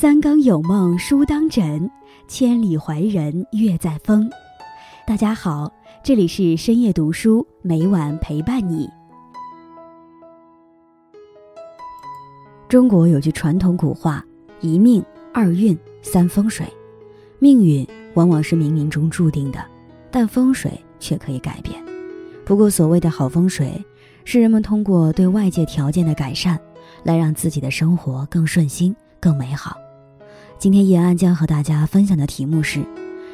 三更有梦书当枕，千里怀人月在风。大家好，这里是深夜读书，每晚陪伴你。中国有句传统古话：一命二运三风水。命运往往是冥冥中注定的，但风水却可以改变。不过，所谓的好风水，是人们通过对外界条件的改善，来让自己的生活更顺心。更美好。今天叶安将和大家分享的题目是：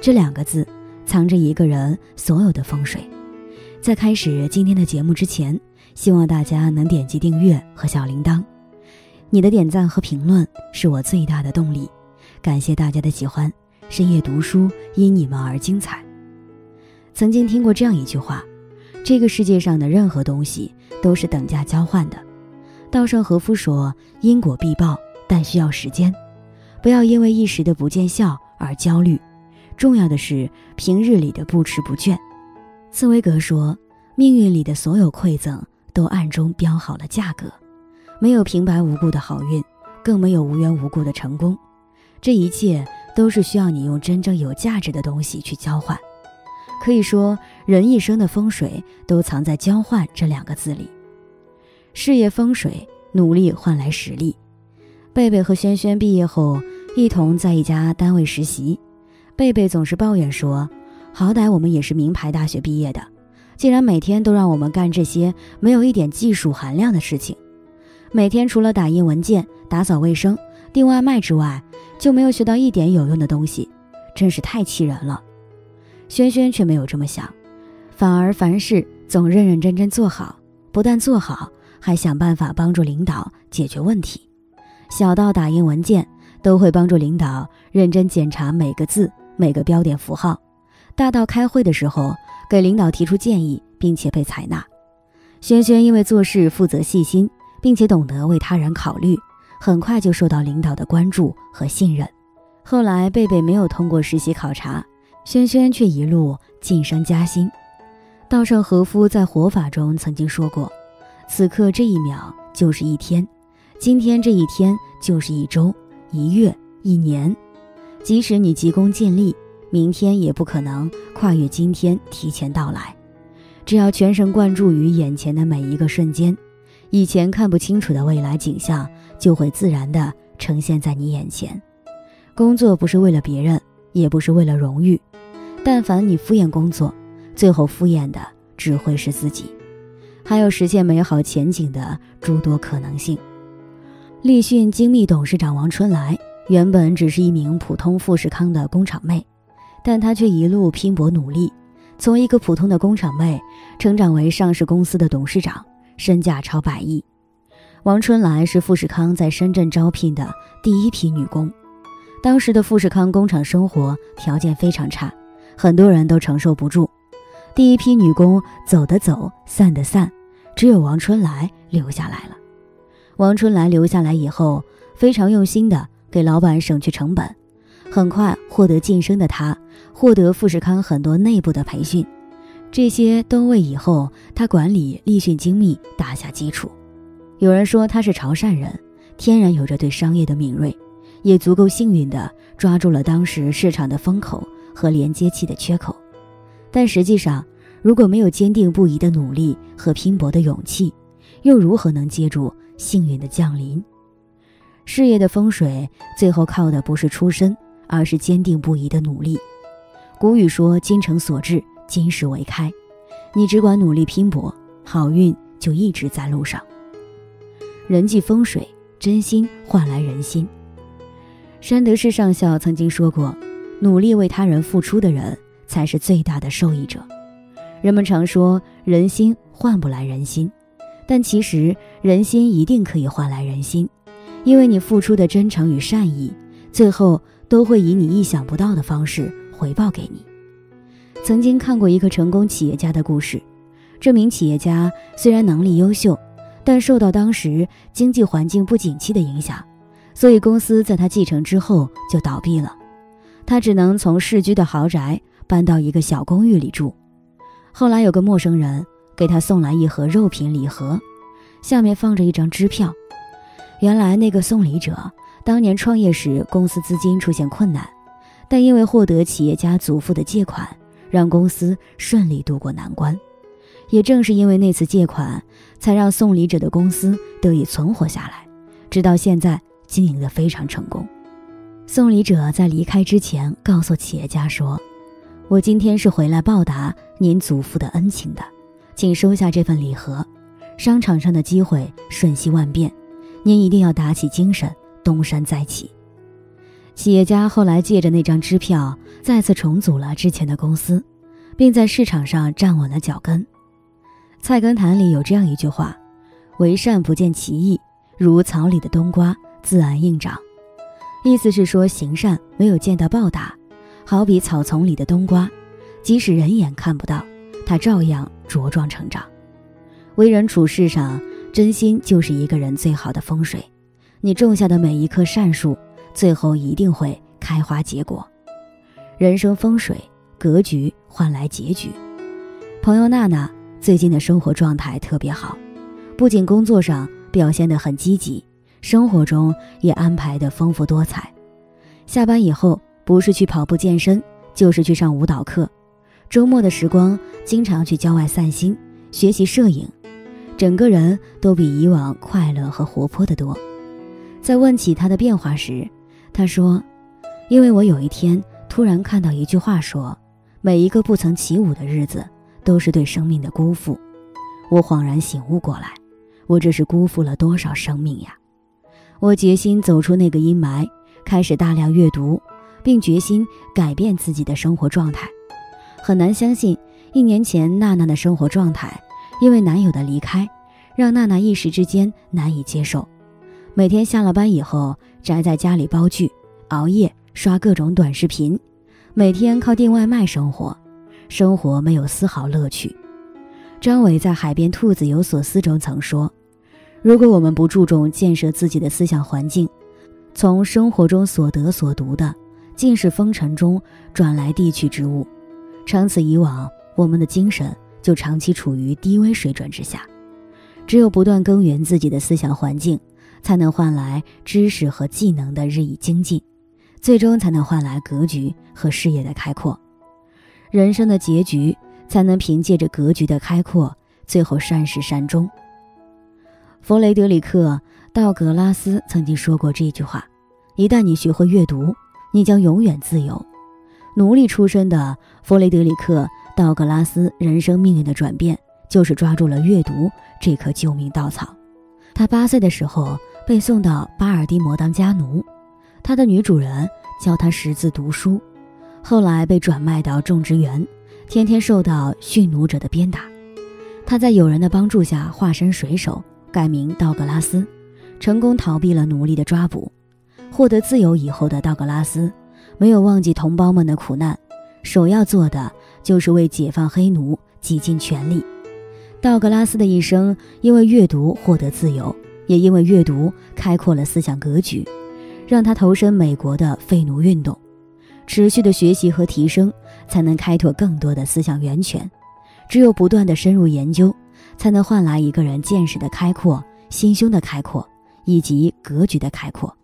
这两个字藏着一个人所有的风水。在开始今天的节目之前，希望大家能点击订阅和小铃铛。你的点赞和评论是我最大的动力。感谢大家的喜欢，深夜读书因你们而精彩。曾经听过这样一句话：这个世界上的任何东西都是等价交换的。稻盛和夫说：“因果必报。”但需要时间，不要因为一时的不见效而焦虑。重要的是平日里的不迟不倦。茨威格说：“命运里的所有馈赠都暗中标好了价格，没有平白无故的好运，更没有无缘无故的成功。这一切都是需要你用真正有价值的东西去交换。可以说，人一生的风水都藏在‘交换’这两个字里。事业风水，努力换来实力。”贝贝和轩轩毕业后一同在一家单位实习，贝贝总是抱怨说：“好歹我们也是名牌大学毕业的，竟然每天都让我们干这些没有一点技术含量的事情。每天除了打印文件、打扫卫生、订外卖之外，就没有学到一点有用的东西，真是太气人了。”轩轩却没有这么想，反而凡事总认认真真做好，不但做好，还想办法帮助领导解决问题。小到打印文件，都会帮助领导认真检查每个字、每个标点符号；大到开会的时候给领导提出建议，并且被采纳。轩轩因为做事负责细心，并且懂得为他人考虑，很快就受到领导的关注和信任。后来贝贝没有通过实习考察，轩轩却一路晋升加薪。稻盛和夫在《活法》中曾经说过：“此刻这一秒就是一天。”今天这一天就是一周、一月、一年，即使你急功近利，明天也不可能跨越今天提前到来。只要全神贯注于眼前的每一个瞬间，以前看不清楚的未来景象就会自然地呈现在你眼前。工作不是为了别人，也不是为了荣誉，但凡你敷衍工作，最后敷衍的只会是自己，还有实现美好前景的诸多可能性。立讯精密董事长王春来原本只是一名普通富士康的工厂妹，但她却一路拼搏努力，从一个普通的工厂妹成长为上市公司的董事长，身价超百亿。王春来是富士康在深圳招聘的第一批女工，当时的富士康工厂生活条件非常差，很多人都承受不住。第一批女工走的走，散的散，只有王春来留下来了。王春来留下来以后，非常用心的给老板省去成本，很快获得晋升的他，获得富士康很多内部的培训，这些都为以后他管理立讯精密打下基础。有人说他是潮汕人，天然有着对商业的敏锐，也足够幸运的抓住了当时市场的风口和连接器的缺口。但实际上，如果没有坚定不移的努力和拼搏的勇气，又如何能接住？幸运的降临，事业的风水最后靠的不是出身，而是坚定不移的努力。古语说：“精诚所至，金石为开。”你只管努力拼搏，好运就一直在路上。人际风水，真心换来人心。山德士上校曾经说过：“努力为他人付出的人，才是最大的受益者。”人们常说：“人心换不来人心。”但其实，人心一定可以换来人心，因为你付出的真诚与善意，最后都会以你意想不到的方式回报给你。曾经看过一个成功企业家的故事，这名企业家虽然能力优秀，但受到当时经济环境不景气的影响，所以公司在他继承之后就倒闭了，他只能从市居的豪宅搬到一个小公寓里住。后来有个陌生人。给他送来一盒肉品礼盒，下面放着一张支票。原来那个送礼者当年创业时公司资金出现困难，但因为获得企业家祖父的借款，让公司顺利渡过难关。也正是因为那次借款，才让送礼者的公司得以存活下来，直到现在经营得非常成功。送礼者在离开之前告诉企业家说：“我今天是回来报答您祖父的恩情的，请收下这份礼盒。商场上的机会瞬息万变，您一定要打起精神，东山再起。”企业家后来借着那张支票，再次重组了之前的公司，并在市场上站稳了脚跟。《菜根谭》里有这样一句话：“为善不见其意，如草里的冬瓜，自然硬长。”意思是说，行善没有见到报答，好比草丛里的冬瓜，即使人眼看不到，它照样茁壮成长。为人处事上，真心就是一个人最好的风水。你种下的每一棵善树，最后一定会开花结果。人生风水格局换来结局。朋友娜娜。最近的生活状态特别好，不仅工作上表现得很积极，生活中也安排得丰富多彩。下班以后，不是去跑步健身，就是去上舞蹈课。周末的时光，经常去郊外散心，学习摄影，整个人都比以往快乐和活泼得多。在问起他的变化时，他说：“因为我有一天突然看到一句话，说每一个不曾起舞的日子。”都是对生命的辜负，我恍然醒悟过来，我这是辜负了多少生命呀！我决心走出那个阴霾，开始大量阅读，并决心改变自己的生活状态。很难相信，一年前娜娜的生活状态，因为男友的离开，让娜娜一时之间难以接受。每天下了班以后，宅在家里煲剧、熬夜、刷各种短视频，每天靠订外卖生活。生活没有丝毫乐趣。张伟在《海边兔子有所思》中曾说：“如果我们不注重建设自己的思想环境，从生活中所得所读的，尽是风尘中转来地去之物，长此以往，我们的精神就长期处于低微水准之下。只有不断耕耘自己的思想环境，才能换来知识和技能的日益精进，最终才能换来格局和视野的开阔。”人生的结局才能凭借着格局的开阔，最后善始善终。弗雷德里克·道格拉斯曾经说过这句话：“一旦你学会阅读，你将永远自由。”奴隶出身的弗雷德里克·道格拉斯人生命运的转变，就是抓住了阅读这棵救命稻草。他八岁的时候被送到巴尔的摩当家奴，他的女主人教他识字读书。后来被转卖到种植园，天天受到驯奴者的鞭打。他在友人的帮助下化身水手，改名道格拉斯，成功逃避了奴隶的抓捕。获得自由以后的道格拉斯，没有忘记同胞们的苦难，首要做的就是为解放黑奴挤尽全力。道格拉斯的一生因为阅读获得自由，也因为阅读开阔了思想格局，让他投身美国的废奴运动。持续的学习和提升，才能开拓更多的思想源泉。只有不断的深入研究，才能换来一个人见识的开阔、心胸的开阔以及格局的开阔。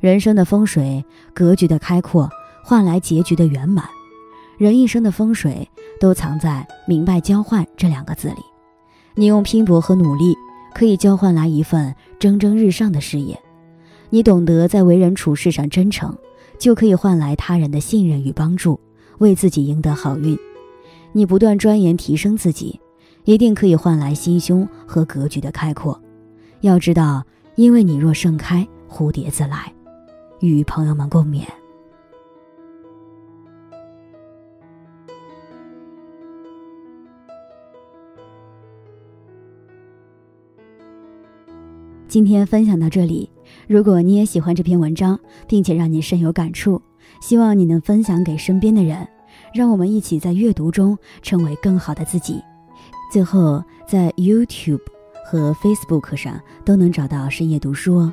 人生的风水格局的开阔，换来结局的圆满。人一生的风水都藏在“明白交换”这两个字里。你用拼搏和努力，可以交换来一份蒸蒸日上的事业。你懂得在为人处事上真诚。就可以换来他人的信任与帮助，为自己赢得好运。你不断钻研提升自己，一定可以换来心胸和格局的开阔。要知道，因为你若盛开，蝴蝶自来。与朋友们共勉。今天分享到这里。如果你也喜欢这篇文章，并且让你深有感触，希望你能分享给身边的人，让我们一起在阅读中成为更好的自己。最后，在 YouTube 和 Facebook 上都能找到深夜读书哦，